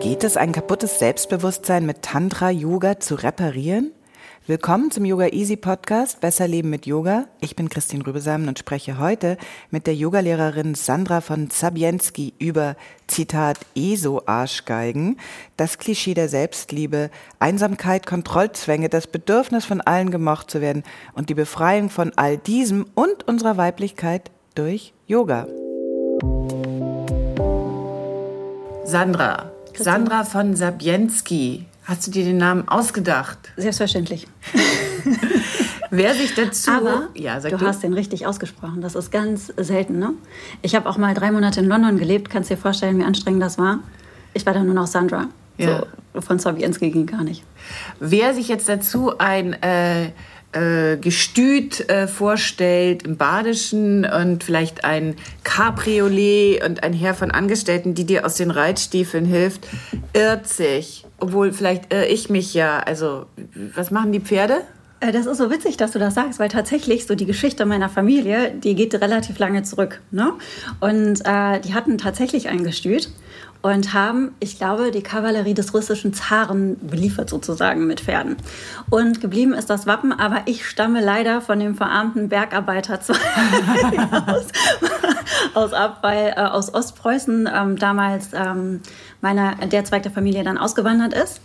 Geht es, ein kaputtes Selbstbewusstsein mit Tantra-Yoga zu reparieren? Willkommen zum Yoga Easy Podcast Besser Leben mit Yoga. Ich bin Christine Rübesamen und spreche heute mit der Yogalehrerin Sandra von Zabienski über Zitat ESO-Arschgeigen, das Klischee der Selbstliebe, Einsamkeit, Kontrollzwänge, das Bedürfnis von allen gemocht zu werden und die Befreiung von all diesem und unserer Weiblichkeit durch Yoga. Sandra, Sandra von Sabienski. Hast du dir den Namen ausgedacht? Selbstverständlich. Wer sich dazu. Aber ja, sag du, du hast den richtig ausgesprochen. Das ist ganz selten, ne? Ich habe auch mal drei Monate in London gelebt. Kannst dir vorstellen, wie anstrengend das war? Ich war dann nur noch Sandra. Ja. So, von Sowienski ging gar nicht. Wer sich jetzt dazu ein äh, äh, Gestüt äh, vorstellt im Badischen und vielleicht ein Cabriolet und ein Herr von Angestellten, die dir aus den Reitstiefeln hilft, irrt sich. Obwohl, vielleicht irre ich mich ja. Also, was machen die Pferde? Äh, Das ist so witzig, dass du das sagst, weil tatsächlich so die Geschichte meiner Familie, die geht relativ lange zurück. Ne? Und äh, die hatten tatsächlich ein Gestüt und haben, ich glaube, die Kavallerie des russischen Zaren beliefert sozusagen mit Pferden. Und geblieben ist das Wappen, aber ich stamme leider von dem verarmten Bergarbeiter aus, aus ab, weil äh, aus Ostpreußen ähm, damals ähm, meiner, der Zweig der Familie dann ausgewandert ist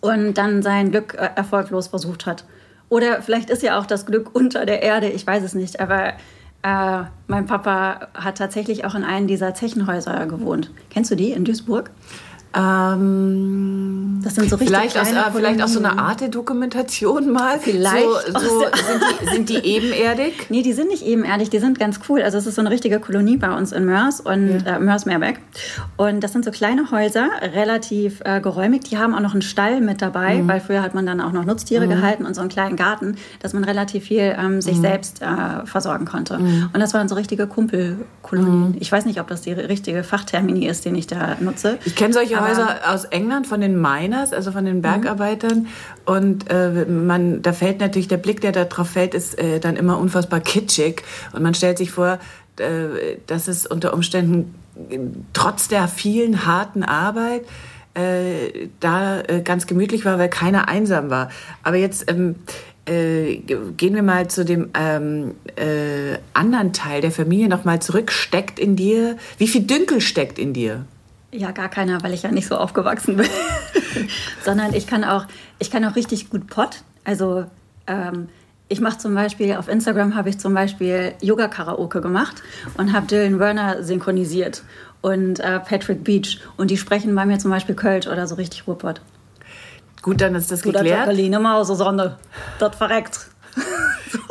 und dann sein Glück äh, erfolglos versucht hat. Oder vielleicht ist ja auch das Glück unter der Erde, ich weiß es nicht. Aber äh, mein Papa hat tatsächlich auch in einem dieser Zechenhäuser gewohnt. Kennst du die in Duisburg? Ähm, Das sind so richtig vielleicht, aus, äh, vielleicht auch so eine. Art der Dokumentation mal. Vielleicht So, so, sind, die, sind die ebenerdig? Nee, die sind nicht ebenerdig, die sind ganz cool. Also es ist so eine richtige Kolonie bei uns in Mörs und äh, Mörs-Meerbeck. Und das sind so kleine Häuser, relativ äh, geräumig. Die haben auch noch einen Stall mit dabei, weil früher hat man dann auch noch Nutztiere gehalten und so einen kleinen Garten, dass man relativ viel ähm, sich selbst äh, versorgen konnte. Und das waren so richtige Kumpelkolonien. Ich weiß nicht, ob das die richtige Fachtermini ist, den ich da nutze. Ich kenne solche Häuser aus England von den Miners, also von den Bergarbeitern. Und äh, man, da fällt natürlich der Blick, der da drauf fällt, ist äh, dann immer unfassbar kitschig. Und man stellt sich vor, äh, dass es unter Umständen äh, trotz der vielen harten Arbeit äh, da äh, ganz gemütlich war, weil keiner einsam war. Aber jetzt ähm, äh, ge- gehen wir mal zu dem ähm, äh, anderen Teil der Familie nochmal zurück. Steckt in dir, wie viel Dünkel steckt in dir? Ja, gar keiner, weil ich ja nicht so aufgewachsen bin. Sondern ich kann auch, ich kann auch richtig gut Pott. Also ähm, ich mache zum Beispiel, auf Instagram habe ich zum Beispiel Yoga-Karaoke gemacht und habe Dylan Werner synchronisiert und äh, Patrick Beach. Und die sprechen bei mir zum Beispiel Kölsch oder so richtig Ruhrpott. Gut, dann ist das Du, der geklärt. Jacqueline Mause, Sonne, das verreckt.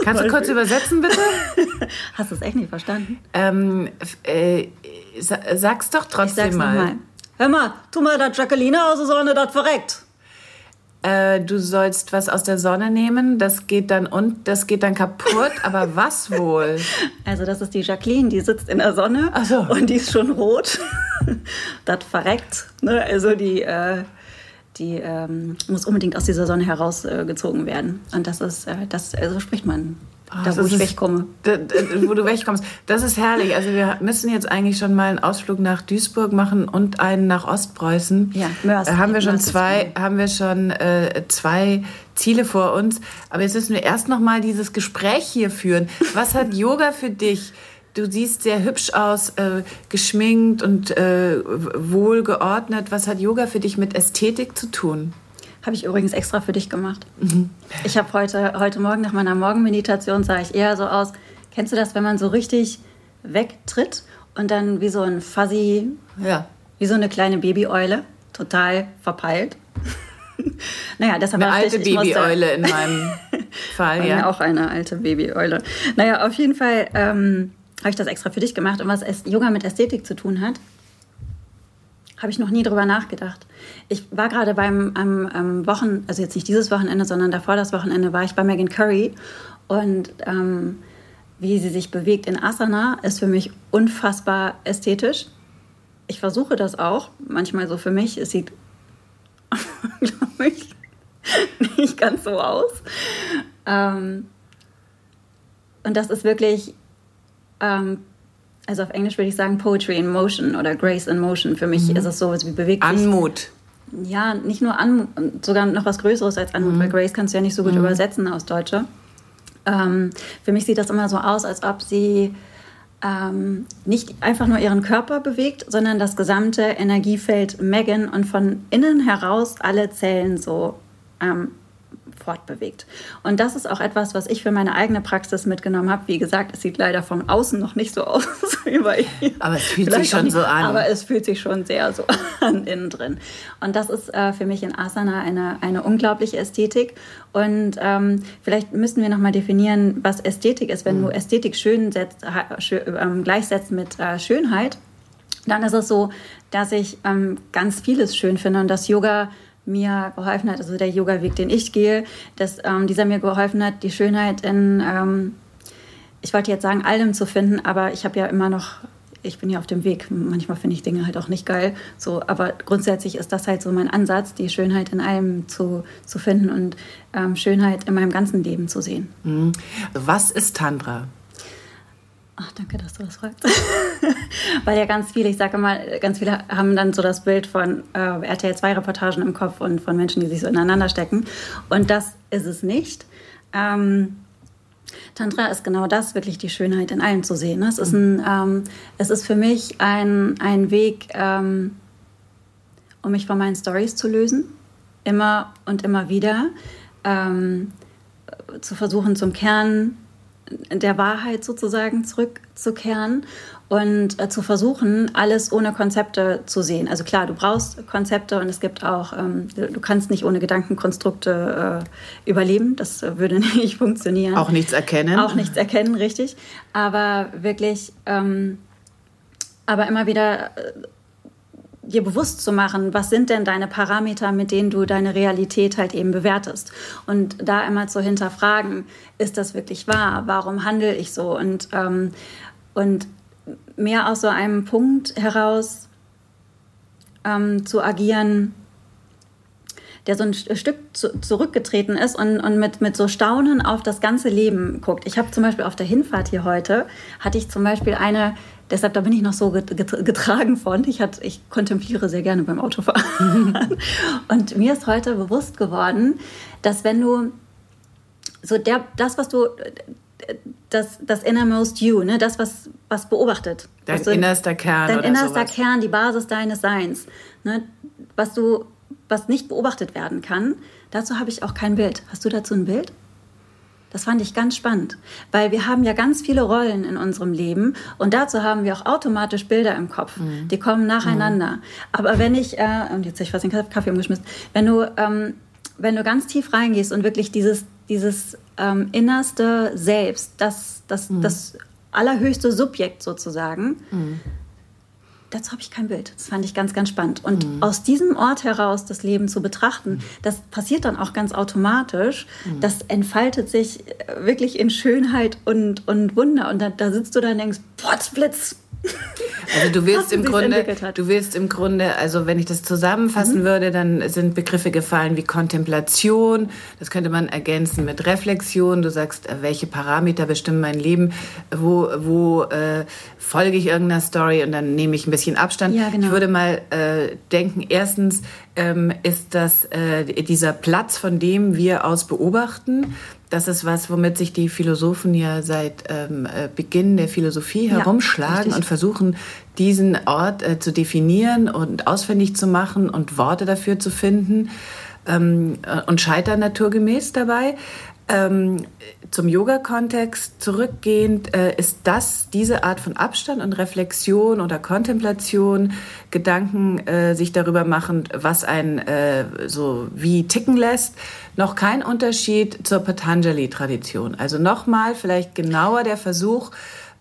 Kannst du kurz übersetzen, bitte? Hast du es echt nicht verstanden? ähm, äh, sa sag's doch trotzdem mal. nochmal. Hör mal, tu mal das Jacqueline aus der Sonne, das verreckt. Äh, du sollst was aus der Sonne nehmen, das geht dann und das geht dann kaputt, aber was wohl? Also das ist die Jacqueline, die sitzt in der Sonne so. und die ist schon rot. das verreckt. Ne? Also die, äh, die ähm, muss unbedingt aus dieser Sonne herausgezogen werden. Und das ist, äh, das, äh, so spricht man, da das wo ich ist- wegkomme. D d- wo du wegkommst. Das ist herrlich. Also wir müssen jetzt eigentlich schon mal einen Ausflug nach Duisburg machen und einen nach Ostpreußen. Ja, Mörs. Da haben wir schon Mörs zwei, haben wir schon äh, zwei Ziele vor uns. Aber jetzt müssen wir erst noch mal dieses Gespräch hier führen. Was hat Yoga für dich? Du siehst sehr hübsch aus, äh, geschminkt und äh, wohlgeordnet. Was hat Yoga für dich mit Ästhetik zu tun? Habe ich übrigens extra für dich gemacht. Ich habe heute, heute Morgen nach meiner Morgenmeditation sah ich eher so aus. Kennst du das, wenn man so richtig wegtritt und dann wie so ein Fuzzy, Ja. wie so eine kleine Babyeule, total verpeilt? naja, deshalb eine alte Babyeule in meinem Fall, ja. Auch eine alte Babyeule. Naja, auf jeden Fall ähm, habe ich das extra für dich gemacht. Und was Yoga mit Ästhetik zu tun hat, habe ich noch nie drüber nachgedacht. Ich war gerade beim am, am Wochen, also jetzt nicht dieses Wochenende, sondern davor das Wochenende, war ich bei Megan Curry und ähm, wie sie sich bewegt in Asana ist für mich unfassbar ästhetisch. Ich versuche das auch, manchmal so für mich. Es sieht, glaube ich, nicht ganz so aus. Ähm, und das ist wirklich ähm, also auf Englisch würde ich sagen Poetry in Motion oder Grace in Motion. Für mich mhm. ist es so, wie bewegt sich. Anmut. Ja, nicht nur Anmut, sogar noch was Größeres als Anmut, mhm. weil Grace kannst du ja nicht so gut mhm. übersetzen aus Deutsche. Ähm, für mich sieht das immer so aus, als ob sie ähm, nicht einfach nur ihren Körper bewegt, sondern das gesamte Energiefeld Megan und von innen heraus alle Zellen so ähm, fortbewegt. Und das ist auch etwas, was ich für meine eigene Praxis mitgenommen habe. Wie gesagt, es sieht leider von außen noch nicht so aus wie bei ihr. Aber es fühlt Vielleicht sich schon nicht, so an. Aber es fühlt sich schon sehr so an innen drin. Und das ist äh, für mich in Asana eine, eine unglaubliche Ästhetik. Und ähm, vielleicht müssten wir nochmal definieren, was Ästhetik ist. Wenn mhm. du Ästhetik schön setzt, ähm, gleichsetzt mit äh, Schönheit, dann ist es so, dass ich ähm, ganz vieles schön finde und dass Yoga mir geholfen hat, also der Yoga-Weg, den ich gehe, dass ähm, dieser mir geholfen hat, die Schönheit in, ähm, ich wollte jetzt sagen, allem zu finden, aber ich habe ja immer noch, ich bin ja auf dem Weg. Manchmal finde ich Dinge halt auch nicht geil. So, aber grundsätzlich ist das halt so mein Ansatz, die Schönheit in allem zu, zu finden und ähm, Schönheit in meinem ganzen Leben zu sehen. Mhm. Was ist Tantra? Ach, danke, dass du das fragst. Weil ja ganz viele, ich sage mal, ganz viele haben dann so das Bild von äh, RTL 2 Reportagen im Kopf und von Menschen, die sich so ineinander stecken. Und das ist es nicht. Ähm, Tantra ist genau das, wirklich die Schönheit in allem zu sehen. Es ist, ein, ähm, es ist für mich ein, ein Weg, ähm, um mich von meinen Stories zu lösen. Immer und immer wieder. Ähm, zu versuchen, zum Kern der Wahrheit sozusagen zurückzukehren und äh, zu versuchen, alles ohne Konzepte zu sehen. Also klar, du brauchst Konzepte und es gibt auch, ähm, du kannst nicht ohne Gedankenkonstrukte äh, überleben. Das würde nicht funktionieren. Auch nichts erkennen. Auch nichts erkennen, richtig. Aber wirklich, ähm, aber immer wieder äh, dir bewusst zu machen, was sind denn deine Parameter, mit denen du deine Realität halt eben bewertest. Und da immer zu hinterfragen, ist das wirklich wahr? Warum handle ich so? Und, ähm, und mehr aus so einem Punkt heraus ähm, zu agieren, der so ein Stück zu, zurückgetreten ist und, und mit, mit so Staunen auf das ganze Leben guckt. Ich habe zum Beispiel auf der Hinfahrt hier heute, hatte ich zum Beispiel eine Deshalb, da bin ich noch so getragen von. Ich, hat, ich kontempliere sehr gerne beim Autofahren. und mir ist heute bewusst geworden, dass wenn du so der, das, was du, das, das innermost you, ne, das, was, was beobachtet. Dein du, innerster Kern. Dein innerster sowas. Kern, die Basis deines Seins. Ne, was du, was nicht beobachtet werden kann, dazu habe ich auch kein Bild. Hast du dazu ein Bild? Das fand ich ganz spannend, weil wir haben ja ganz viele Rollen in unserem Leben und dazu haben wir auch automatisch Bilder im Kopf. Mhm. Die kommen nacheinander. Mhm. Aber wenn ich, äh, und jetzt habe ich fast den Kaffee umgeschmissen, wenn du, ähm, wenn du ganz tief reingehst und wirklich dieses, dieses ähm, innerste Selbst, das, das, mhm. das allerhöchste Subjekt sozusagen, mhm dazu habe ich kein Bild. Das fand ich ganz, ganz spannend. Und mhm. aus diesem Ort heraus das Leben zu betrachten, das passiert dann auch ganz automatisch. Mhm. Das entfaltet sich äh, wirklich in Schönheit und, und Wunder. Und da, da sitzt du dann und denkst, Potzblitz, also du willst im Grunde, du willst im Grunde, also wenn ich das zusammenfassen mhm. würde, dann sind Begriffe gefallen wie Kontemplation. Das könnte man ergänzen mit Reflexion. Du sagst, äh, welche Parameter bestimmen mein Leben? Wo, wo äh, folge ich irgendeiner Story und dann nehme ich ein bisschen Abstand. Ja, genau. Ich würde mal äh, denken, erstens ähm, ist das äh, dieser Platz, von dem wir aus beobachten. Das ist was, womit sich die Philosophen ja seit ähm, äh, Beginn der Philosophie ja, herumschlagen richtig. und versuchen, diesen Ort äh, zu definieren und ausfindig zu machen und Worte dafür zu finden ähm, äh, und scheitern naturgemäß dabei. Ähm, zum Yoga-Kontext zurückgehend, äh, ist das diese Art von Abstand und Reflexion oder Kontemplation, Gedanken äh, sich darüber machen, was einen äh, so wie ticken lässt, noch kein Unterschied zur Patanjali-Tradition. Also nochmal vielleicht genauer der Versuch,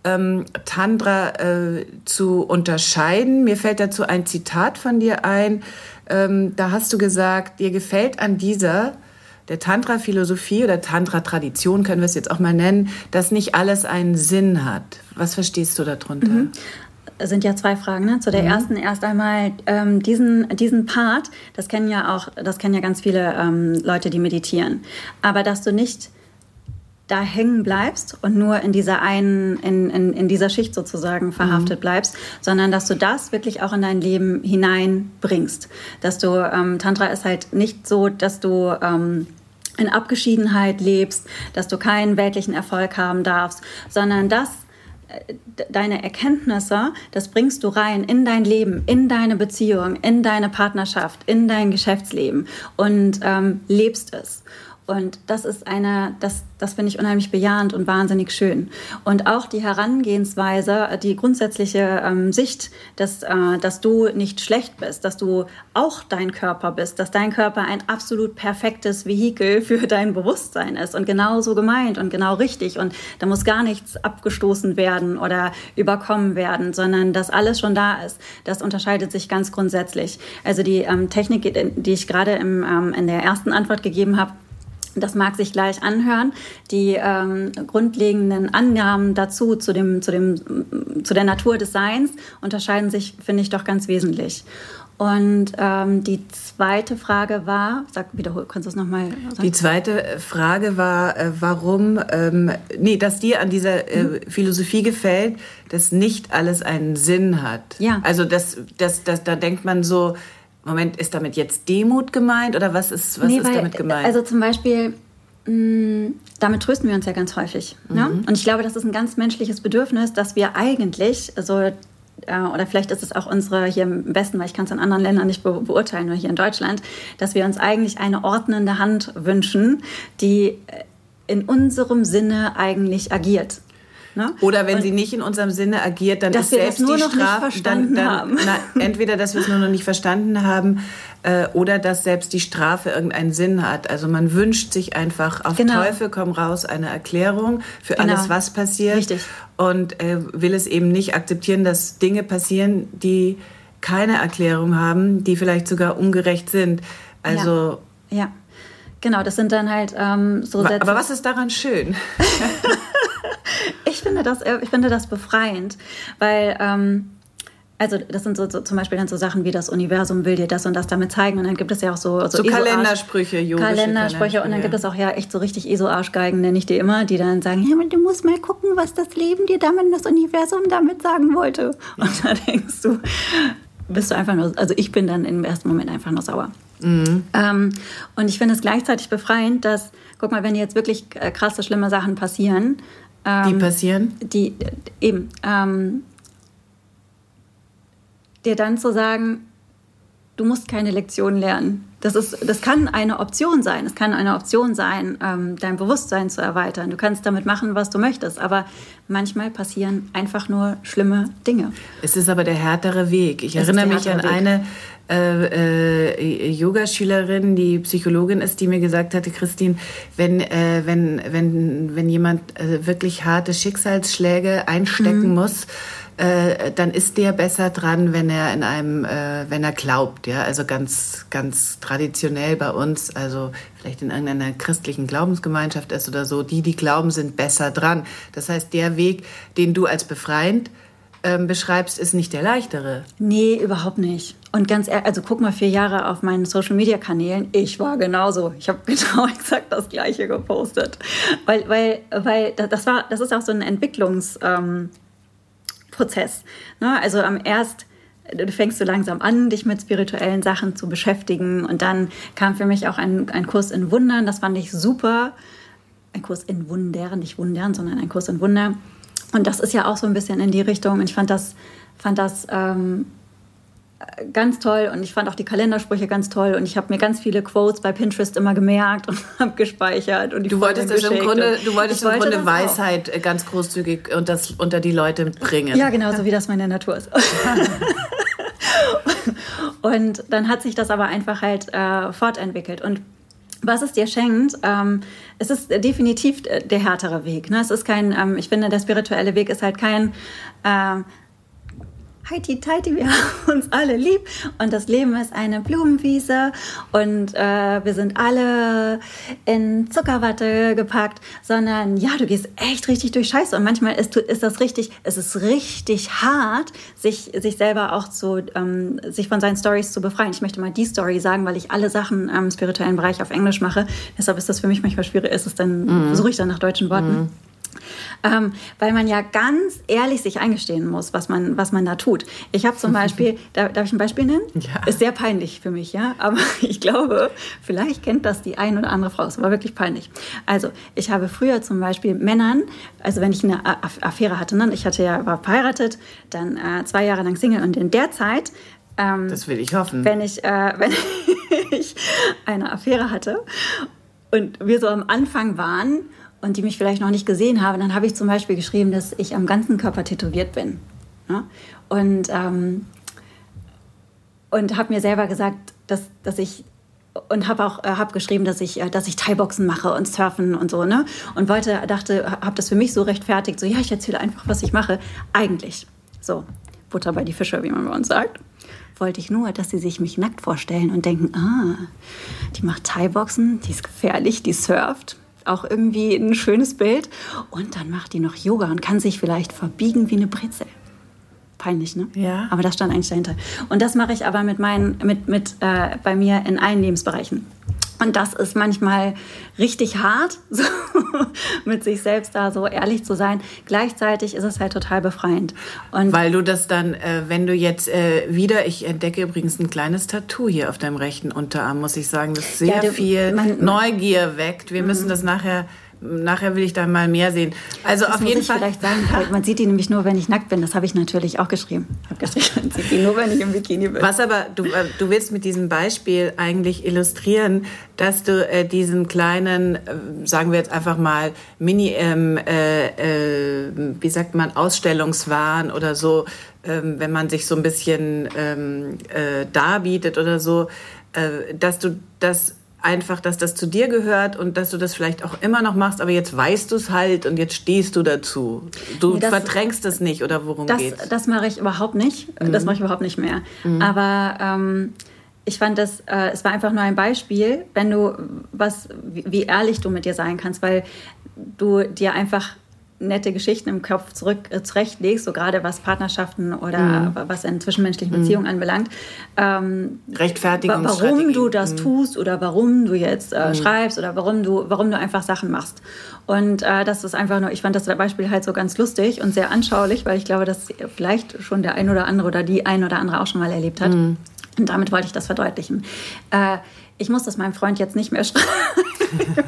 ähm, Tantra äh, zu unterscheiden. Mir fällt dazu ein Zitat von dir ein. Ähm, da hast du gesagt, dir gefällt an dieser der Tantra-Philosophie oder Tantra-Tradition, können wir es jetzt auch mal nennen, dass nicht alles einen Sinn hat. Was verstehst du darunter? Mhm sind ja zwei Fragen. Ne? Zu der mhm. ersten erst einmal ähm, diesen, diesen Part, das kennen ja auch, das kennen ja ganz viele ähm, Leute, die meditieren. Aber dass du nicht da hängen bleibst und nur in dieser einen, in, in, in dieser Schicht sozusagen verhaftet mhm. bleibst, sondern dass du das wirklich auch in dein Leben hineinbringst. Dass du, ähm, Tantra ist halt nicht so, dass du ähm, in Abgeschiedenheit lebst, dass du keinen weltlichen Erfolg haben darfst, sondern das äh, deine Erkenntnisse, das bringst du rein in dein Leben, in deine Beziehung, in deine Partnerschaft, in dein Geschäftsleben und ähm, lebst es. Und das ist eine, das, das finde ich unheimlich bejahend und wahnsinnig schön. Und auch die Herangehensweise, die grundsätzliche ähm, Sicht, dass, äh, dass du nicht schlecht bist, dass du auch dein Körper bist, dass dein Körper ein absolut perfektes Vehikel für dein Bewusstsein ist und genauso gemeint und genau richtig. Und da muss gar nichts abgestoßen werden oder überkommen werden, sondern dass alles schon da ist. Das unterscheidet sich ganz grundsätzlich. Also die ähm, Technik, die ich gerade ähm, in der ersten Antwort gegeben habe, das mag sich gleich anhören. Die ähm, grundlegenden Annahmen dazu, zu, dem, zu, dem, zu der Natur des Seins, unterscheiden sich, finde ich, doch ganz wesentlich. Und ähm, die zweite Frage war, sag wiederhol, kannst du es nochmal sagen? Die zweite Frage war, äh, warum, ähm, nee, dass dir an dieser äh, mhm. Philosophie gefällt, dass nicht alles einen Sinn hat. Ja. Also das, das, das, da denkt man so, Moment, ist damit jetzt Demut gemeint oder was ist, was nee, ist weil, damit gemeint? Also zum Beispiel, mh, mm, damit trösten wir uns ja ganz häufig. Ne? Mhm. Ne? Und ich glaube, das ist ein ganz menschliches Bedürfnis, dass wir eigentlich, also äh, oder vielleicht ist es auch unsere hier im Westen, weil ich kann es in anderen Ländern nicht be beurteilen, nur hier in Deutschland, dass wir uns eigentlich eine ordnende Hand wünschen, die in unserem Sinne eigentlich agiert. Ne? Oder wenn und sie nicht in unserem Sinne agiert, dann ist selbst die Strafe. Dann, dann, na, entweder, dass wir es nur noch nicht verstanden haben, äh, oder dass selbst die Strafe irgendeinen Sinn hat. Also man wünscht sich einfach auf genau. Teufel komm raus eine Erklärung für genau. alles, was passiert. Richtig. Und äh, will es eben nicht akzeptieren, dass Dinge passieren, die keine Erklärung haben, die vielleicht sogar ungerecht sind. Also ja. ja. Genau, das sind dann halt ähm, so Sätze. Aber was ist daran schön? ich, finde das, äh, ich finde das befreiend, weil. Ähm, also das sind so, so, zum Beispiel dann so Sachen wie das Universum will dir das und das damit zeigen und dann gibt es ja auch so so, so Kalendersprüche, yogische Kalendersprüche und dann gibt es auch ja echt so richtig ESO-Arschgeigen nenne ich die immer, die dann sagen, ja, du musst mal gucken, was das Leben dir damit, das Universum damit sagen wollte. Und da denkst du, bist du einfach nur, also ich bin dann im ersten Moment einfach nur sauer. Mhm. Ähm, und ich finde es gleichzeitig befreiend, dass, guck mal, wenn jetzt wirklich äh, krasse, schlimme Sachen passieren, ähm, die passieren? Die, eben. Ähm, dir dann zu sagen, du musst keine Lektion lernen. Das, ist, das kann eine Option sein. Es kann eine Option sein, ähm, dein Bewusstsein zu erweitern. Du kannst damit machen, was du möchtest. Aber manchmal passieren einfach nur schlimme Dinge. Es ist aber der härtere Weg. Ich es erinnere mich an Weg. eine äh, äh, Yogaschülerin, die Psychologin ist, die mir gesagt hatte, Christine, wenn, äh, wenn, wenn, wenn jemand äh, wirklich harte Schicksalsschläge einstecken mhm. muss, äh, dann ist der besser dran, wenn er in einem, äh, wenn er glaubt, ja, also ganz, ganz traditionell bei uns, also vielleicht in irgendeiner christlichen Glaubensgemeinschaft ist oder so, die, die glauben, sind besser dran. Das heißt, der Weg, den du als befreiend ähm, beschreibst, ist nicht der leichtere. Nee, überhaupt nicht. Und ganz ehrlich, also guck mal vier Jahre auf meinen Social Media Kanälen. Ich war genauso. Ich habe genau exakt das Gleiche gepostet. Weil, weil, weil das war, das ist auch so ein Entwicklungsprozess. Ähm, ne? Also am erst du fängst so langsam an, dich mit spirituellen Sachen zu beschäftigen. Und dann kam für mich auch ein, ein Kurs in Wundern. Das fand ich super. Ein Kurs in Wundern, nicht Wundern, sondern ein Kurs in Wunder. Und das ist ja auch so ein bisschen in die Richtung. Und ich fand das, fand das ähm, ganz toll und ich fand auch die Kalendersprüche ganz toll und ich habe mir ganz viele Quotes bei Pinterest immer gemerkt und habe gespeichert und du wolltest das im Grunde du wolltest im Grunde Weisheit auch. ganz großzügig und das unter die Leute bringen ja genau so wie das meine Natur ist und dann hat sich das aber einfach halt äh, fortentwickelt und was es dir schenkt, ähm, es ist definitiv der härtere Weg. Ne? Es ist kein, ähm, ich finde, der spirituelle Weg ist halt kein, äh, heiti teiti, wir haben uns alle lieb und das Leben ist eine Blumenwiese und äh, wir sind alle in Zuckerwatte gepackt, sondern ja, du gehst echt richtig durch Scheiße und manchmal ist, ist das richtig, es ist richtig hart, sich, sich selber auch zu, ähm, sich von seinen Stories zu befreien. Ich möchte mal die Story sagen, weil ich alle Sachen im spirituellen Bereich auf Englisch mache, deshalb ist das für mich manchmal schwierig, ist es dann, mhm. suche ich dann nach deutschen Worten. Mhm. Ähm, weil man ja ganz ehrlich sich eingestehen muss, was man, was man da tut. Ich habe zum Beispiel, darf, darf ich ein Beispiel nennen? Ja. Ist sehr peinlich für mich, ja, aber ich glaube, vielleicht kennt das die ein oder andere Frau. Es war wirklich peinlich. Also, ich habe früher zum Beispiel Männern, also wenn ich eine Affäre hatte, ne? ich hatte ja, war verheiratet, dann äh, zwei Jahre lang Single und in der Zeit ähm, das will ich hoffen. Wenn ich, äh, wenn ich eine Affäre hatte und wir so am Anfang waren und die mich vielleicht noch nicht gesehen haben, dann habe ich zum Beispiel geschrieben, dass ich am ganzen Körper tätowiert bin. Ne? Und, ähm, und habe mir selber gesagt, dass, dass ich und habe auch äh, hab geschrieben, dass ich, äh, dass ich Thai-Boxen mache und Surfen und so, ne? Und wollte, dachte, habe das für mich so rechtfertigt, so ja, ich erzähle einfach, was ich mache. Eigentlich, so Butter bei die Fische, wie man bei uns sagt, wollte ich nur, dass sie sich mich nackt vorstellen und denken, ah, die macht Thai-Boxen, die ist gefährlich, die surft, auch irgendwie ein schönes Bild. Und dann macht die noch Yoga und kann sich vielleicht verbiegen wie eine Brezel. Peinlich, ne? Ja. Aber das stand eigentlich dahinter. Und das mache ich aber mit meinen, mit, mit äh, bei mir in allen Lebensbereichen. Und das ist manchmal richtig hart, so mit sich selbst da so ehrlich zu sein. Gleichzeitig ist es halt total befreiend. Und Weil du das dann, äh, wenn du jetzt äh, wieder, ich entdecke übrigens ein kleines Tattoo hier auf deinem rechten Unterarm, muss ich sagen, das sehr ja, du, viel man, Neugier weckt. Wir müssen mhm. das nachher nachher will ich da mal mehr sehen. Also das auf jeden Fall. vielleicht sagen, man sieht die nämlich nur, wenn ich nackt bin. Das habe ich natürlich auch geschrieben. Ich habe geschrieben, man sieht die nur, wenn ich im Bikini bin. Was aber, du, äh, du willst mit diesem Beispiel eigentlich illustrieren, dass du äh, diesen kleinen, äh, sagen wir jetzt einfach mal, Mini, ähm, äh, äh, wie sagt man, Ausstellungswahn oder so, ähm, wenn man sich so ein bisschen ähm, äh, darbietet oder so, dass du das einfach, dass das zu dir gehört und dass du das vielleicht auch immer noch machst, aber jetzt weißt du es halt und jetzt stehst du dazu. Du nee, das, verdrängst es nicht oder worum das, geht's? Das mache ich überhaupt nicht. Mhm. Das mache ich überhaupt nicht mehr. Mhm. Aber ähm, ich fand das, äh, es war einfach nur ein Beispiel, wenn du was, wie, wie ehrlich du mit dir sein kannst, weil du dir einfach nette Geschichten im Kopf zurück äh, zurechtlegst, so gerade was Partnerschaften oder mhm. was in zwischenmenschlichen Beziehungen mhm. anbelangt. Ähm, Rechtfertigung. Warum du das mhm. tust oder warum du jetzt äh, mhm. schreibst oder warum du, warum du einfach Sachen machst. Und äh, das ist einfach nur, ich fand das Beispiel halt so ganz lustig und sehr anschaulich, weil ich glaube, dass vielleicht schon der ein oder andere oder die ein oder andere auch schon mal erlebt hat. Mhm. Und damit wollte ich das verdeutlichen. Äh, ich muss das meinem Freund jetzt nicht mehr schreiben.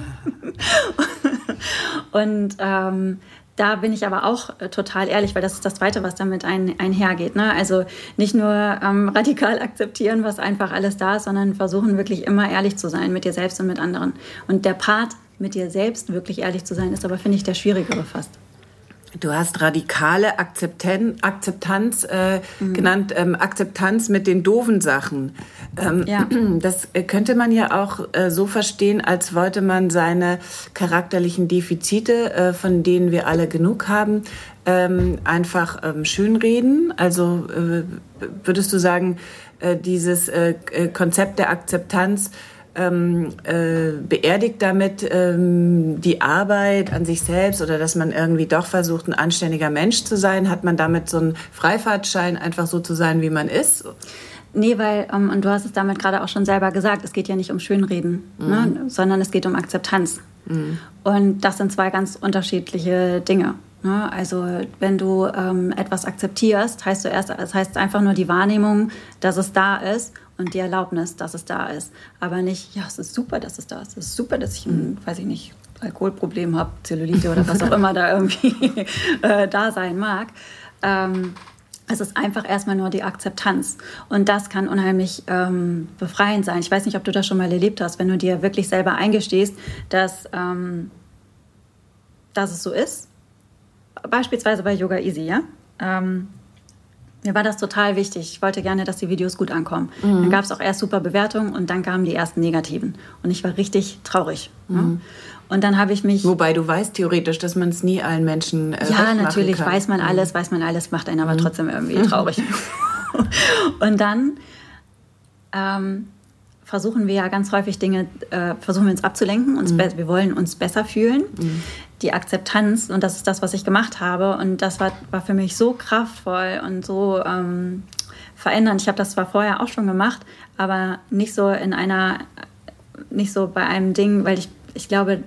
und ähm, da bin ich aber auch äh, total ehrlich, weil das ist das Zweite, was damit ein, einhergeht. Ne? Also nicht nur ähm, radikal akzeptieren, was einfach alles da ist, sondern versuchen wirklich immer ehrlich zu sein mit dir selbst und mit anderen. Und der Part, mit dir selbst wirklich ehrlich zu sein, ist aber, finde ich, der schwierigere fast. Du hast radikale Akzepten Akzeptanz äh, mhm. genannt, ähm, Akzeptanz mit den doofen Sachen. Ähm, ja. Das äh, könnte man ja auch äh, so verstehen, als wollte man seine charakterlichen Defizite, äh, von denen wir alle genug haben, ähm, einfach ähm, schönreden. Also äh, würdest du sagen, äh, dieses Konzept der Akzeptanz ähm, äh, beerdigt damit ähm, die Arbeit an sich selbst oder dass man irgendwie doch versucht, ein anständiger Mensch zu sein? Hat man damit so einen Freifahrtschein, einfach so zu sein, wie man ist? Nee, weil, ähm, und du hast es damit gerade auch schon selber gesagt, es geht ja nicht um Schönreden, mhm. ne, sondern es geht um Akzeptanz. Mhm. Und das sind zwei ganz unterschiedliche Dinge. Ne? Also wenn du ähm, etwas akzeptierst, heißt du erst, es das heißt einfach nur die Wahrnehmung, dass es da ist und die Erlaubnis, dass es da ist. Aber nicht, ja, es ist super, dass es da ist. Es ist super, dass ich ein, weiß ich nicht, Alkoholproblem habe, Zellulite oder was auch immer da irgendwie äh, da sein mag. Ähm, es ist einfach erstmal nur die Akzeptanz. Und das kann unheimlich ähm, befreiend sein. Ich weiß nicht, ob du das schon mal erlebt hast, wenn du dir wirklich selber eingestehst, dass, ähm, dass es so ist. Beispielsweise bei Yoga Easy, ja. Ähm, mir war das total wichtig. Ich wollte gerne, dass die Videos gut ankommen. Mhm. Dann gab es auch erst super Bewertungen und dann kamen die ersten negativen. Und ich war richtig traurig. Ne? Mhm. Ne? Und dann habe ich mich. Wobei du weißt theoretisch, dass man es nie allen Menschen. Äh, ja, natürlich kann. weiß man mhm. alles, weiß man alles, macht einen aber mhm. trotzdem irgendwie traurig. und dann ähm, versuchen wir ja ganz häufig Dinge, äh, versuchen wir uns abzulenken, uns mhm. wir wollen uns besser fühlen. Mhm. Die Akzeptanz, und das ist das, was ich gemacht habe. Und das war, war für mich so kraftvoll und so ähm, verändernd. Ich habe das zwar vorher auch schon gemacht, aber nicht so in einer, nicht so bei einem Ding, weil ich, ich glaube,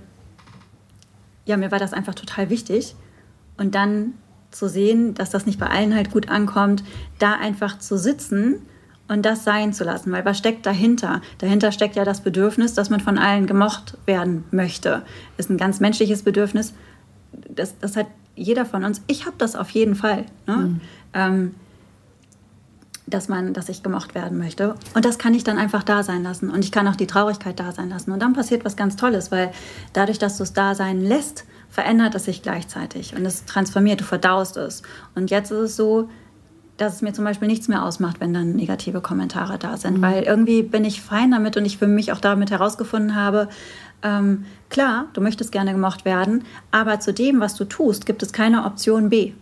ja, mir war das einfach total wichtig. Und dann zu sehen, dass das nicht bei allen halt gut ankommt, da einfach zu sitzen und das sein zu lassen. Weil was steckt dahinter? Dahinter steckt ja das Bedürfnis, dass man von allen gemocht werden möchte. Ist ein ganz menschliches Bedürfnis. Das, das hat jeder von uns. Ich habe das auf jeden Fall. Ne? Mhm. Ähm, dass man, dass ich gemocht werden möchte. Und das kann ich dann einfach da sein lassen. Und ich kann auch die Traurigkeit da sein lassen. Und dann passiert was ganz Tolles, weil dadurch, dass du es da sein lässt, verändert es sich gleichzeitig und es transformiert, du verdaust es. Und jetzt ist es so, dass es mir zum Beispiel nichts mehr ausmacht, wenn dann negative Kommentare da sind, mhm. weil irgendwie bin ich fein damit und ich für mich auch damit herausgefunden habe, ähm, klar, du möchtest gerne gemocht werden, aber zu dem, was du tust, gibt es keine Option B.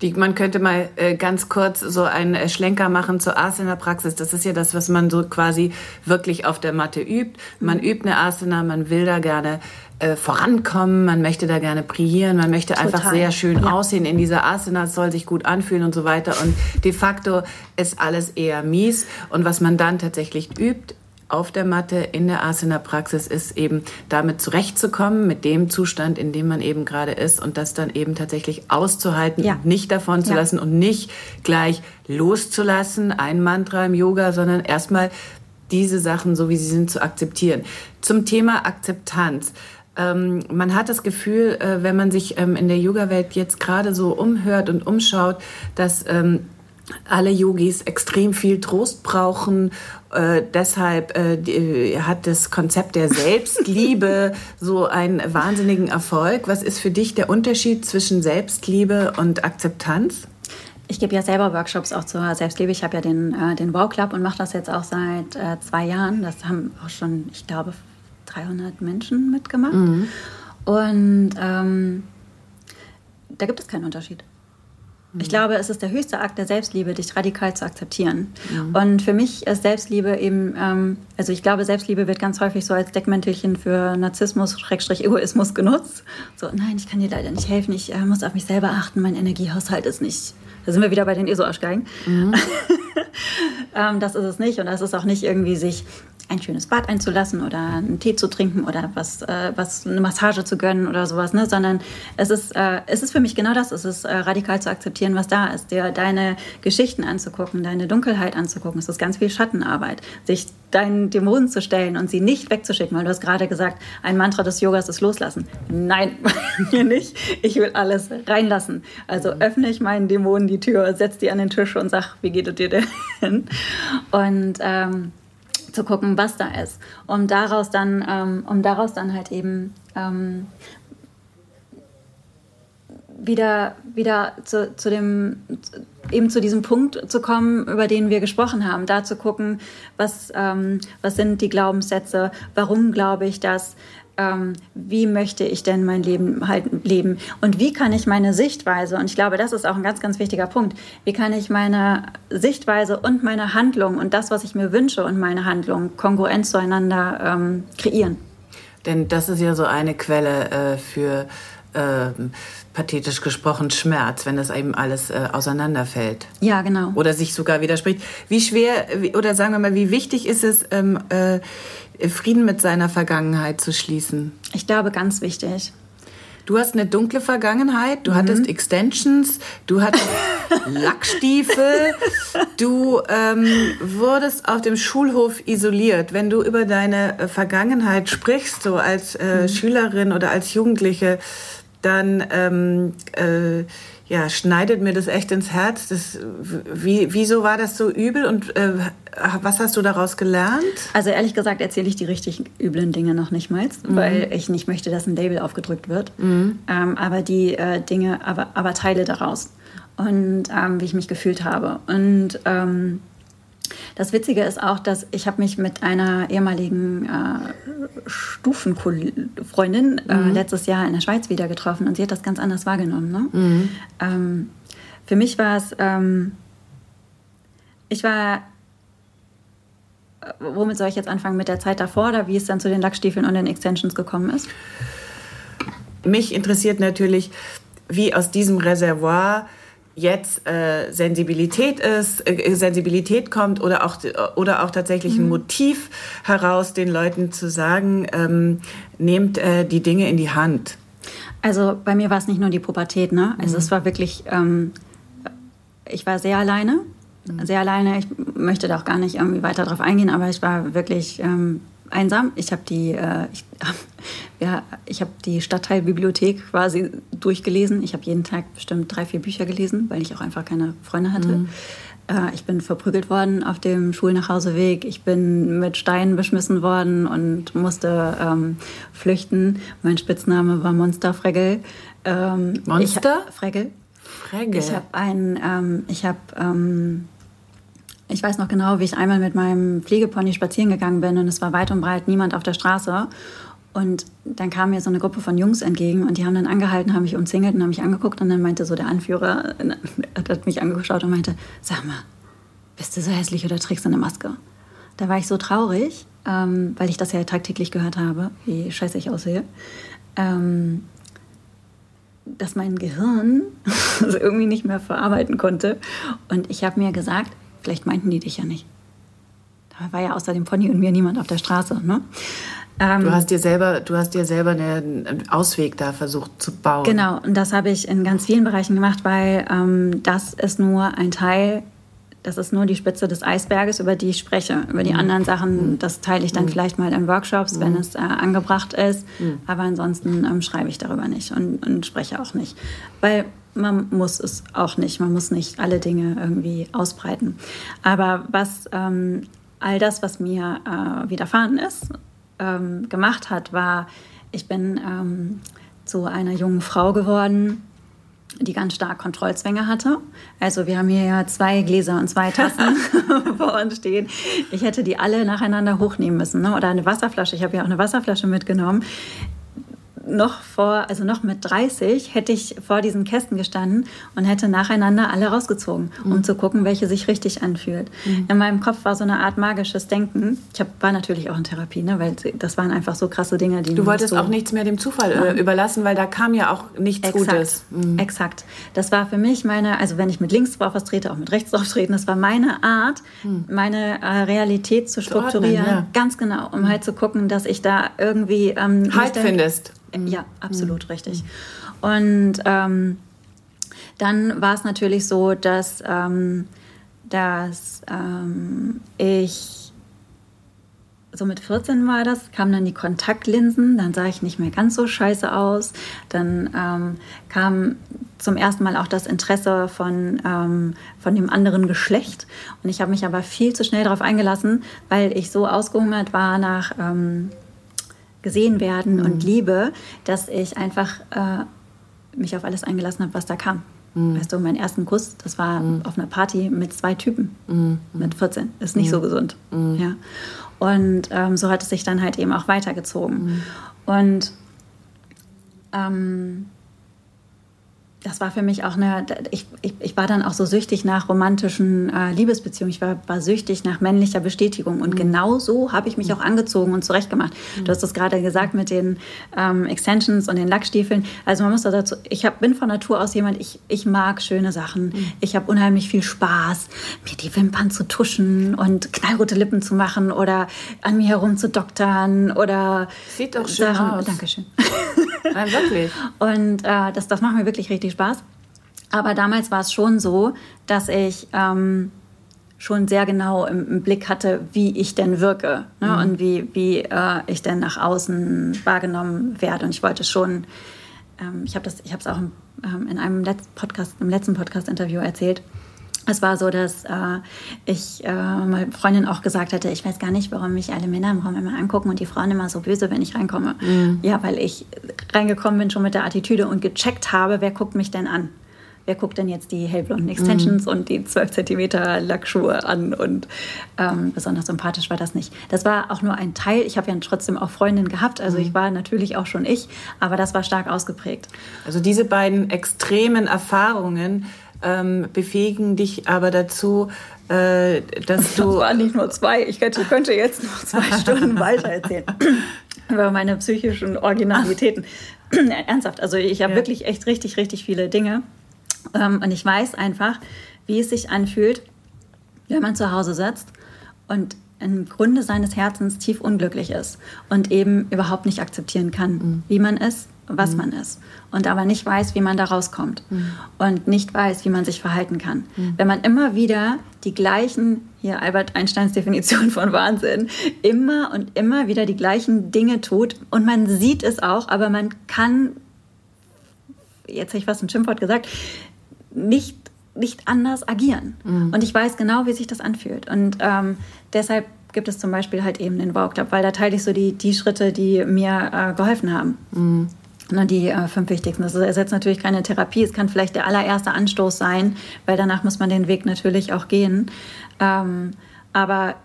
Die, man könnte mal äh, ganz kurz so einen äh, Schlenker machen zur Asana-Praxis. Das ist ja das, was man so quasi wirklich auf der Matte übt. Man mhm. übt eine Asana, man will da gerne äh, vorankommen, man möchte da gerne brillieren, man möchte Total. einfach sehr schön ja. aussehen in dieser Asana, es soll sich gut anfühlen und so weiter. Und de facto ist alles eher mies. Und was man dann tatsächlich übt, auf der Matte in der Asana-Praxis ist eben damit zurechtzukommen mit dem Zustand, in dem man eben gerade ist und das dann eben tatsächlich auszuhalten ja. und nicht davon zu ja. lassen und nicht gleich loszulassen, ein Mantra im Yoga, sondern erstmal diese Sachen, so wie sie sind, zu akzeptieren. Zum Thema Akzeptanz. Ähm, man hat das Gefühl, äh, wenn man sich ähm, in der Yoga-Welt jetzt gerade so umhört und umschaut, dass ähm, alle Yogis extrem viel Trost brauchen. Äh, deshalb äh, die, hat das Konzept der Selbstliebe so einen wahnsinnigen Erfolg. Was ist für dich der Unterschied zwischen Selbstliebe und Akzeptanz? Ich gebe ja selber Workshops auch zur Selbstliebe. Ich habe ja den, äh, den Wow Club und mache das jetzt auch seit äh, zwei Jahren. Das haben auch schon, ich glaube, 300 Menschen mitgemacht. Mhm. Und ähm, da gibt es keinen Unterschied. Ich glaube, es ist der höchste Akt der Selbstliebe, dich radikal zu akzeptieren. Mhm. Und für mich ist Selbstliebe eben, ähm, also ich glaube, Selbstliebe wird ganz häufig so als Deckmäntelchen für Narzissmus, Schrägstrich Egoismus genutzt. So, nein, ich kann dir leider nicht helfen, ich äh, muss auf mich selber achten, mein Energiehaushalt ist nicht. Da sind wir wieder bei den ESO-Arschgeigen. Mhm. ähm, das ist es nicht. Und das ist auch nicht irgendwie sich ein schönes Bad einzulassen oder einen Tee zu trinken oder was, äh, was eine Massage zu gönnen oder sowas, ne? sondern es ist, äh, es ist für mich genau das, es ist äh, radikal zu akzeptieren, was da ist, dir deine Geschichten anzugucken, deine Dunkelheit anzugucken, es ist ganz viel Schattenarbeit, sich deinen Dämonen zu stellen und sie nicht wegzuschicken, weil du hast gerade gesagt, ein Mantra des Yogas ist loslassen. Nein, mir nicht. Ich will alles reinlassen. Also öffne ich meinen Dämonen die Tür, setz die an den Tisch und sag, wie geht es dir denn? Und ähm, zu gucken, was da ist, um daraus dann, ähm, um daraus dann halt eben ähm, wieder, wieder zu, zu dem, eben zu diesem Punkt zu kommen, über den wir gesprochen haben, da zu gucken, was, ähm, was sind die Glaubenssätze, warum glaube ich das, ähm, wie möchte ich denn mein Leben halt leben und wie kann ich meine Sichtweise, und ich glaube, das ist auch ein ganz, ganz wichtiger Punkt, wie kann ich meine Sichtweise und meine Handlung und das, was ich mir wünsche und meine Handlung kongruent zueinander ähm, kreieren. Denn das ist ja so eine Quelle äh, für äh, pathetisch gesprochen Schmerz, wenn das eben alles äh, auseinanderfällt. Ja, genau. Oder sich sogar widerspricht. Wie schwer, wie, oder sagen wir mal, wie wichtig ist es, ähm, äh, Frieden mit seiner Vergangenheit zu schließen? Ich glaube, ganz wichtig. Du hast eine dunkle Vergangenheit, du mhm. hattest Extensions, du hattest Lackstiefel, du ähm, wurdest auf dem Schulhof isoliert. Wenn du über deine äh, Vergangenheit sprichst, so als äh, mhm. Schülerin oder als Jugendliche, dann ähm, äh, ja, schneidet mir das echt ins Herz. Das, wie, wieso war das so übel und äh, was hast du daraus gelernt? Also ehrlich gesagt erzähle ich die richtig üblen Dinge noch nicht mal, mhm. weil ich nicht möchte, dass ein Label aufgedrückt wird. Mhm. Ähm, aber die äh, Dinge, aber, aber Teile daraus und ähm, wie ich mich gefühlt habe. Und ähm, das Witzige ist auch, dass ich habe mich mit einer ehemaligen äh, Stufenfreundin äh, mhm. letztes Jahr in der Schweiz wieder getroffen und sie hat das ganz anders wahrgenommen. Ne? Mhm. Ähm, für mich war es, ähm, ich war, äh, womit soll ich jetzt anfangen, mit der Zeit davor oder wie es dann zu den Lackstiefeln und den Extensions gekommen ist? Mich interessiert natürlich, wie aus diesem Reservoir jetzt äh, Sensibilität ist, äh, Sensibilität kommt oder auch oder auch tatsächlich mhm. ein Motiv heraus, den Leuten zu sagen, ähm, nehmt äh, die Dinge in die Hand. Also bei mir war es nicht nur die Pubertät, ne? Also mhm. es war wirklich, ähm, ich war sehr alleine, mhm. sehr alleine. Ich möchte da auch gar nicht irgendwie weiter drauf eingehen, aber ich war wirklich ähm, einsam. Ich habe die, äh, ich, ja, ich habe die Stadtteilbibliothek quasi durchgelesen. Ich habe jeden Tag bestimmt drei, vier Bücher gelesen, weil ich auch einfach keine Freunde hatte. Mhm. Äh, ich bin verprügelt worden auf dem Schulnachhauseweg. Ich bin mit Steinen beschmissen worden und musste ähm, flüchten. Mein Spitzname war Monster Fregel. Ähm, Monster? Ich, Fregel. Fregel. Ich habe ein, ähm, ich habe ähm, ich weiß noch genau, wie ich einmal mit meinem Pflegepony spazieren gegangen bin und es war weit und breit niemand auf der Straße. Und dann kam mir so eine Gruppe von Jungs entgegen und die haben dann angehalten, haben mich umzingelt und haben mich angeguckt und dann meinte so der Anführer, hat mich angeschaut und meinte, sag mal, bist du so hässlich oder trägst du eine Maske? Da war ich so traurig, ähm, weil ich das ja tagtäglich gehört habe, wie scheiße ich aussehe, ähm, dass mein Gehirn das irgendwie nicht mehr verarbeiten konnte. Und ich habe mir gesagt, Vielleicht meinten die dich ja nicht. Da war ja außer dem Pony und mir niemand auf der Straße. Ne? Ähm, du hast dir selber, du hast dir selber einen Ausweg da versucht zu bauen. Genau, und das habe ich in ganz vielen Bereichen gemacht, weil ähm, das ist nur ein Teil, das ist nur die Spitze des Eisberges, über die ich spreche. Über die mhm. anderen Sachen, mhm. das teile ich dann mhm. vielleicht mal in Workshops, wenn es äh, angebracht ist. Aber ansonsten ähm, schreibe ich darüber nicht und, und spreche auch nicht. Weil man muss es auch nicht. Man muss nicht alle Dinge irgendwie ausbreiten. Aber was ähm, all das, was mir äh, widerfahren ist, ähm, gemacht hat, war, ich bin ähm, zu einer jungen Frau geworden, die ganz stark Kontrollzwänge hatte. Also wir haben hier ja zwei Gläser und zwei Tassen vor uns stehen. Ich hätte die alle nacheinander hochnehmen müssen. Ne? Oder eine Wasserflasche. Ich habe ja auch eine Wasserflasche mitgenommen noch vor, also noch mit 30 hätte ich vor diesen Kästen gestanden und hätte nacheinander alle rausgezogen, um mhm. zu gucken, welche sich richtig anfühlt. Mhm. In meinem Kopf war so eine Art magisches Denken. Ich hab, war natürlich auch in Therapie, ne, weil das waren einfach so krasse Dinge, die du wolltest auch nichts mehr dem Zufall äh, überlassen, weil da kam ja auch nichts Exakt. Gutes. Mhm. Exakt. Das war für mich meine, also wenn ich mit links drauf was trete, auch mit rechts drauf treten, das war meine Art, mhm. meine äh, Realität zu strukturieren, ordnen, ja. ganz genau, um mhm. halt zu gucken, dass ich da irgendwie ähm, halt findest. Mhm. Ja, absolut mhm. richtig. Und ähm, dann war es natürlich so, dass, ähm, dass ähm, ich so mit 14 war das, kamen dann die Kontaktlinsen, dann sah ich nicht mehr ganz so scheiße aus. Dann ähm, kam zum ersten Mal auch das Interesse von, ähm, von dem anderen Geschlecht. Und ich habe mich aber viel zu schnell darauf eingelassen, weil ich so ausgehungert war nach ähm, gesehen werden mhm. und Liebe, dass ich einfach äh, mich auf alles eingelassen habe, was da kam. Mhm. Weißt du, mein ersten Kuss, das war mhm. auf einer Party mit zwei Typen, mhm. mit 14. Ist nicht so gesund. Mhm. Ja. Und ähm, so hat es sich dann halt eben auch weitergezogen. Mhm. Und ähm, das war für mich auch eine, ich, ich, ich war dann auch so süchtig nach romantischen äh, Liebesbeziehungen. Ich war, war süchtig nach männlicher Bestätigung. Und mhm. genau so habe ich mich auch angezogen und zurechtgemacht. Mhm. Du hast das gerade gesagt mit den ähm, Extensions und den Lackstiefeln. Also man muss dazu, ich hab, bin von Natur aus jemand, ich, ich mag schöne Sachen. Mhm. Ich habe unheimlich viel Spaß, mir die Wimpern zu tuschen und knallrote Lippen zu machen oder an mir herum zu doktern oder Sieht doch schön Sachen. aus. Dankeschön. Nein, wirklich. Und äh, das, das macht mir wirklich richtig Spaß. Aber damals war es schon so, dass ich ähm, schon sehr genau im, im, Blick hatte, wie ich denn wirke ne? mhm. und wie, wie äh, ich denn nach außen wahrgenommen werde. Und ich wollte schon ähm, ich habe es auch im, ähm, in einem Letz Podcast, im letzten Podcast-Interview erzählt. Es war so, dass äh, ich äh, meine Freundin auch gesagt hatte, ich weiß gar nicht, warum mich alle Männer im Raum immer angucken und die Frauen immer so böse, wenn ich reinkomme. Mhm. Ja, weil ich reingekommen bin schon mit der Attitüde und gecheckt habe, wer guckt mich denn an wer guckt denn jetzt die hellblonden Extensions mhm. und die 12 cm Lackschuhe an und ähm, besonders sympathisch war das nicht. Das war auch nur ein Teil. Ich habe ja trotzdem auch Freundinnen gehabt, also mhm. ich war natürlich auch schon ich, aber das war stark ausgeprägt. Also diese beiden extremen Erfahrungen ähm, befähigen dich aber dazu, äh, dass du... Das waren nicht nur zwei, ich könnte, könnte jetzt noch zwei Stunden weiter erzählen über meine psychischen Originalitäten. Ernsthaft, also ich habe ja. wirklich echt richtig, richtig viele Dinge. Ähm, und ich weiß einfach, wie es sich anfühlt, wenn man zu Hause sitzt und im Grunde seines Herzens tief unglücklich ist und eben überhaupt nicht akzeptieren kann, mhm. wie man ist, was mhm. man ist und aber nicht weiß, wie man da rauskommt mhm. und nicht weiß, wie man sich verhalten kann. Mhm. Wenn man immer wieder die gleichen, hier Albert Einsteins Definition von Wahnsinn, immer und immer wieder die gleichen Dinge tut und man sieht es auch, aber man kann, jetzt habe ich fast ein Schimpfwort gesagt, nicht, nicht anders agieren. Mhm. Und ich weiß genau, wie sich das anfühlt. Und ähm, deshalb gibt es zum Beispiel halt eben den Wow Club, weil da teile ich so die, die Schritte, die mir äh, geholfen haben. Mhm. Die äh, fünf wichtigsten. Das ersetzt natürlich keine Therapie. Es kann vielleicht der allererste Anstoß sein, weil danach muss man den Weg natürlich auch gehen. Ähm, aber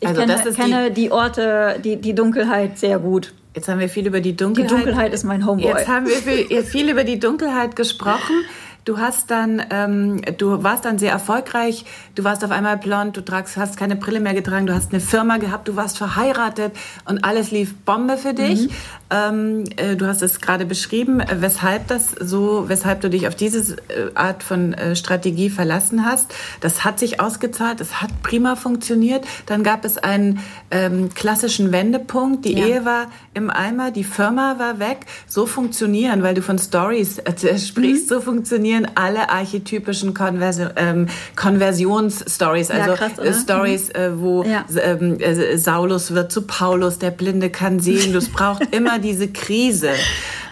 ich also kenne, kenne die, die, Orte, die, die Dunkelheit sehr gut. Jetzt haben wir viel über die Dunkelheit. Die Dunkelheit ist mein Homeboy. Jetzt haben wir viel, viel über die Dunkelheit gesprochen. Du hast dann, ähm, du warst dann sehr erfolgreich. Du warst auf einmal blond, du tragst, hast keine Brille mehr getragen, du hast eine Firma gehabt, du warst verheiratet und alles lief Bombe für dich. Mhm. Ähm, äh, du hast es gerade beschrieben, äh, weshalb das so, weshalb du dich auf diese äh, Art von äh, Strategie verlassen hast. Das hat sich ausgezahlt, es hat prima funktioniert. Dann gab es einen ähm, klassischen Wendepunkt. Die ja. Ehe war im Eimer, die Firma war weg. So funktionieren, weil du von Stories äh, sprichst, mhm. so funktionieren alle archetypischen Konversi ähm, Konversionsstories, also ja, krass, Stories, mhm. wo ja. Ähm, Saulus wird zu Paulus, der Blinde kann sehen. Du brauchst immer diese Krise.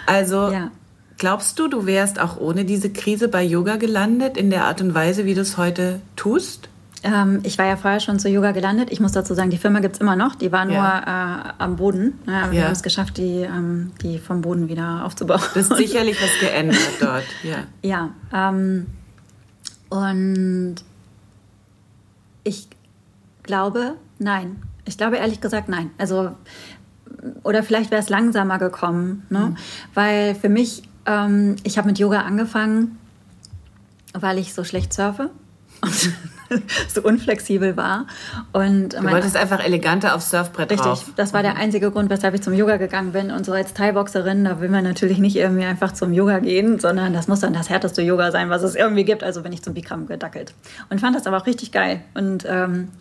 Also ja. glaubst du, du wärst auch ohne diese Krise bei Yoga gelandet in der Art und Weise, wie du es heute tust? Ähm, ich war ja vorher schon zu Yoga gelandet. Ich muss dazu sagen, die Firma gibt es immer noch. Die war nur ja. äh, am Boden. Ja, aber ja. wir haben es geschafft, die, ähm, die vom Boden wieder aufzubauen. Das ist sicherlich was geändert dort. Ja, ja ähm, und ich glaube, nein. Ich glaube ehrlich gesagt, nein. Also oder vielleicht wäre es langsamer gekommen, ne? Mhm. weil für mich, ähm, ich habe mit Yoga angefangen, weil ich so schlecht surfe und so unflexibel war. Und du wolltest einfach eleganter aufs Surfbrett Richtig, drauf. das war der mhm. einzige Grund, weshalb ich zum Yoga gegangen bin. Und so als Thai-Boxerin, da will man natürlich nicht irgendwie einfach zum Yoga gehen, sondern das muss dann das härteste Yoga sein, was es irgendwie gibt. Also bin ich zum Bikram gedackelt. Und fand das aber auch richtig geil. Und ähm,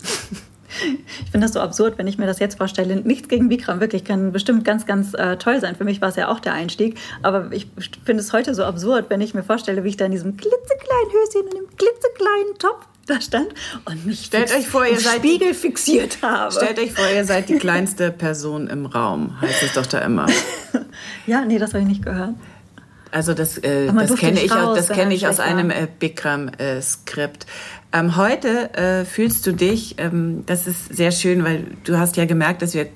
Ich finde das so absurd, wenn ich mir das jetzt vorstelle. Nichts gegen Bikram, wirklich, kann bestimmt ganz, ganz äh, toll sein. Für mich war es ja auch der Einstieg. Aber ich finde es heute so absurd, wenn ich mir vorstelle, wie ich da in diesem klitzekleinen Höschen und dem klitzekleinen Top da stand und mich stellt euch vor, ihr seid Spiegel fixiert habe. Stellt euch vor, ihr seid die kleinste Person im Raum, heißt es doch da immer. ja, nee, das habe ich nicht gehört. Also das, äh, das kenne ich, raus, das kenne ich aus einem äh, Bikram-Skript. Äh, ähm, heute äh, fühlst du dich, ähm, das ist sehr schön, weil du hast ja gemerkt, dass wir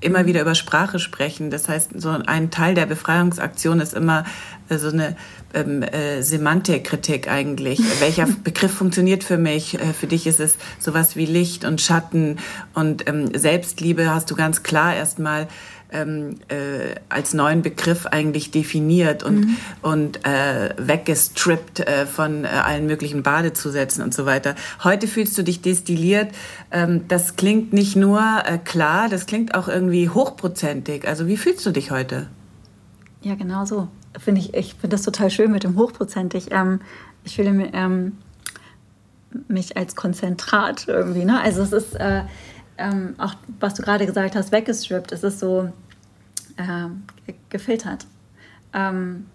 immer wieder über Sprache sprechen. Das heißt, so ein Teil der Befreiungsaktion ist immer äh, so eine ähm, äh, Semantikkritik eigentlich. Welcher Begriff funktioniert für mich? Äh, für dich ist es sowas wie Licht und Schatten und ähm, Selbstliebe hast du ganz klar erstmal ähm, äh, als neuen Begriff eigentlich definiert und, mhm. und äh, weggestrippt äh, von äh, allen möglichen Badezusätzen und so weiter. Heute fühlst du dich destilliert. Ähm, das klingt nicht nur äh, klar, das klingt auch irgendwie hochprozentig. Also wie fühlst du dich heute? Ja, genau so. Finde ich, ich finde das total schön mit dem hochprozentig. Ähm, ich fühle mich, ähm, mich als Konzentrat irgendwie. Ne? Also es ist äh, ähm, auch was du gerade gesagt hast, weggestrippt. Es ist so äh, gefiltert. Ähm,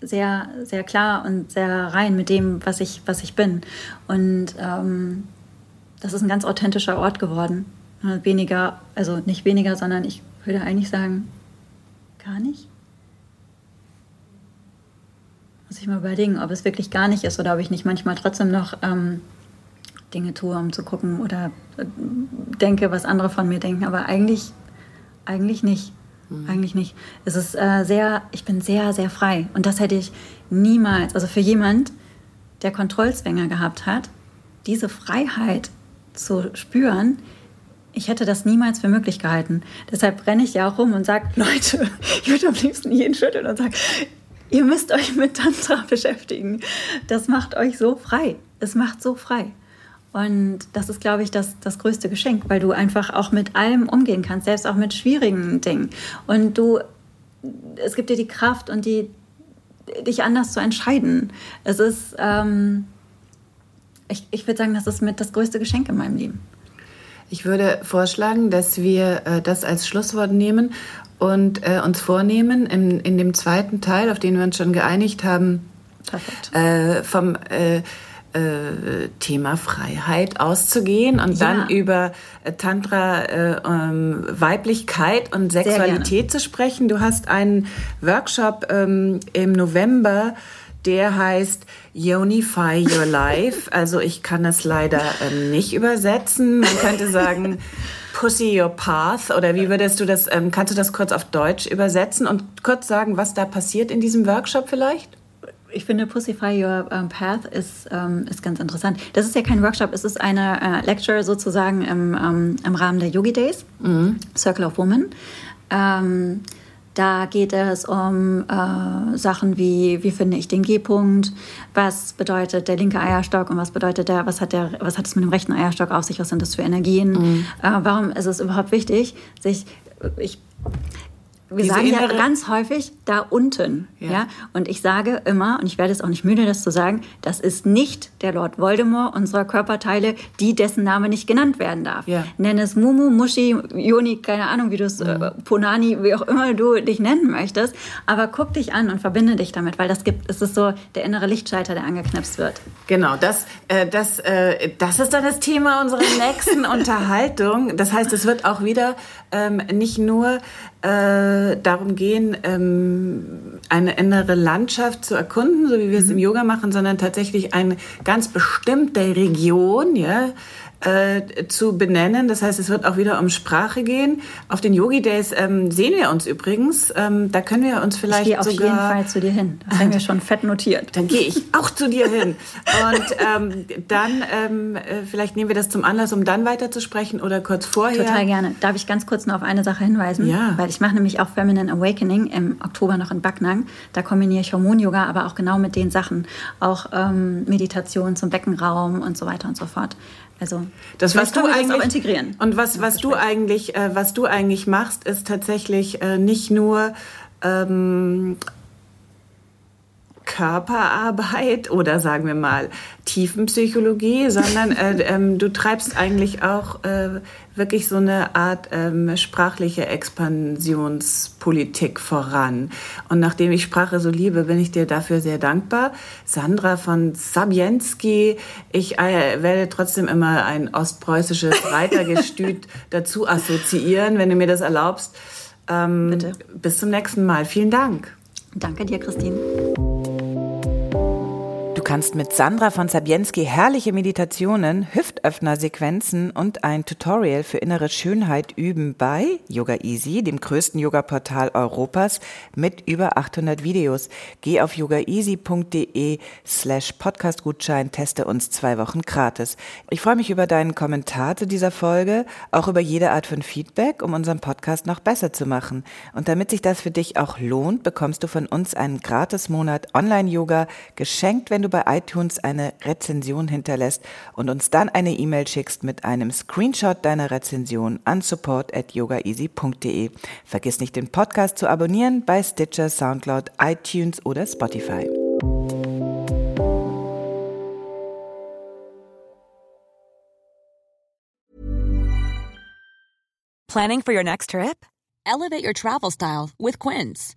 sehr, sehr klar und sehr rein mit dem, was ich, was ich bin. Und ähm, das ist ein ganz authentischer Ort geworden. Weniger, also nicht weniger, sondern ich würde eigentlich sagen, gar nicht. Muss ich mal überlegen, ob es wirklich gar nicht ist oder ob ich nicht manchmal trotzdem noch ähm, Dinge tue, um zu gucken oder äh, denke, was andere von mir denken. Aber eigentlich, eigentlich nicht. Mhm. Eigentlich nicht. Es ist äh, sehr, ich bin sehr, sehr frei. Und das hätte ich niemals, also für jemand, der Kontrollzwänge gehabt hat, diese Freiheit zu spüren, ich hätte das niemals für möglich gehalten. Deshalb renne ich ja auch rum und sage, Leute, ich würde am liebsten jeden schütteln und sagen, ihr müsst euch mit Tantra beschäftigen. Das macht euch so frei. Es macht so frei. Und das ist, glaube ich, das, das größte Geschenk, weil du einfach auch mit allem umgehen kannst, selbst auch mit schwierigen Dingen. Und du, es gibt dir die Kraft und die, dich anders zu entscheiden. Es ist, ähm, ich, ich würde sagen, das ist mit das größte Geschenk in meinem Leben. Ich würde vorschlagen, dass wir äh, das als Schlusswort nehmen und äh, uns vornehmen, in, in dem zweiten Teil, auf den wir uns schon geeinigt haben, äh, vom äh, Thema Freiheit auszugehen und ja. dann über äh, Tantra, äh, ähm, Weiblichkeit und Sexualität zu sprechen. Du hast einen Workshop ähm, im November, der heißt Unify Your Life. Also ich kann es leider ähm, nicht übersetzen. Man könnte sagen Pussy Your Path oder wie würdest du das, ähm, kannst du das kurz auf Deutsch übersetzen und kurz sagen, was da passiert in diesem Workshop vielleicht? Ich finde Pussify Your um, Path ist, ähm, ist ganz interessant. Das ist ja kein Workshop, es ist eine äh, Lecture sozusagen im, ähm, im Rahmen der Yogi Days, mhm. Circle of Women. Ähm, da geht es um äh, Sachen wie, wie finde ich den G-Punkt, was bedeutet der linke Eierstock und was bedeutet der, was hat der, was hat es mit dem rechten Eierstock auf sich, was sind das für Energien, mhm. äh, warum ist es überhaupt wichtig, sich, ich wir Diese sagen ja ganz häufig da unten. Ja. ja. Und ich sage immer, und ich werde es auch nicht müde, das zu sagen, das ist nicht der Lord Voldemort unserer Körperteile, die dessen Name nicht genannt werden darf. Ja. Nenn es Mumu, Mushi, Yoni, keine Ahnung, wie du es, mhm. äh, Ponani, wie auch immer du dich nennen möchtest. Aber guck dich an und verbinde dich damit, weil das gibt, es ist so der innere Lichtschalter, der angeknipst wird. Genau, das, äh, das, äh, das ist dann das Thema unserer nächsten Unterhaltung. Das heißt, es wird auch wieder ähm, nicht nur äh, darum gehen, ähm, eine innere Landschaft zu erkunden, so wie wir es im mhm. Yoga machen, sondern tatsächlich eine ganz bestimmte Region, ja, äh, zu benennen. Das heißt, es wird auch wieder um Sprache gehen. Auf den Yogi Days ähm, sehen wir uns übrigens. Ähm, da können wir uns vielleicht ich gehe auf sogar... jeden Fall zu dir hin. Das haben wir schon fett notiert. Dann gehe ich auch zu dir hin. Und ähm, dann ähm, äh, vielleicht nehmen wir das zum Anlass, um dann weiterzusprechen oder kurz vorher. Total gerne. Darf ich ganz kurz noch auf eine Sache hinweisen? Ja. Weil ich mache nämlich auch Feminine Awakening im Oktober noch in Backnang. Da kombiniere ich Hormon-Yoga, aber auch genau mit den Sachen. Auch ähm, Meditation zum Beckenraum und so weiter und so fort. Also das was du eigentlich integrieren. Und was was du eigentlich äh, was du eigentlich machst, ist tatsächlich äh, nicht nur ähm, Körperarbeit oder sagen wir mal Tiefenpsychologie, sondern äh, ähm, du treibst eigentlich auch äh, wirklich so eine Art ähm, sprachliche Expansionspolitik voran. Und nachdem ich Sprache so liebe, bin ich dir dafür sehr dankbar. Sandra von Sabienski, ich äh, werde trotzdem immer ein ostpreußisches Reitergestüt dazu assoziieren, wenn du mir das erlaubst. Ähm, Bitte. Bis zum nächsten Mal. Vielen Dank. Danke dir, Christine kannst mit Sandra von Sabienski herrliche Meditationen, Hüftöffner-Sequenzen und ein Tutorial für innere Schönheit üben bei Yoga Easy, dem größten Yoga-Portal Europas mit über 800 Videos. Geh auf yogaeasy.de slash Podcastgutschein, teste uns zwei Wochen gratis. Ich freue mich über deinen Kommentar zu dieser Folge, auch über jede Art von Feedback, um unseren Podcast noch besser zu machen. Und damit sich das für dich auch lohnt, bekommst du von uns einen Gratis-Monat Online-Yoga geschenkt, wenn du bei iTunes eine Rezension hinterlässt und uns dann eine E-Mail schickst mit einem Screenshot deiner Rezension an support at yogaeasy.de. Vergiss nicht den Podcast zu abonnieren bei Stitcher, Soundcloud, iTunes oder Spotify. Planning for your next trip? Elevate your travel style with Quince.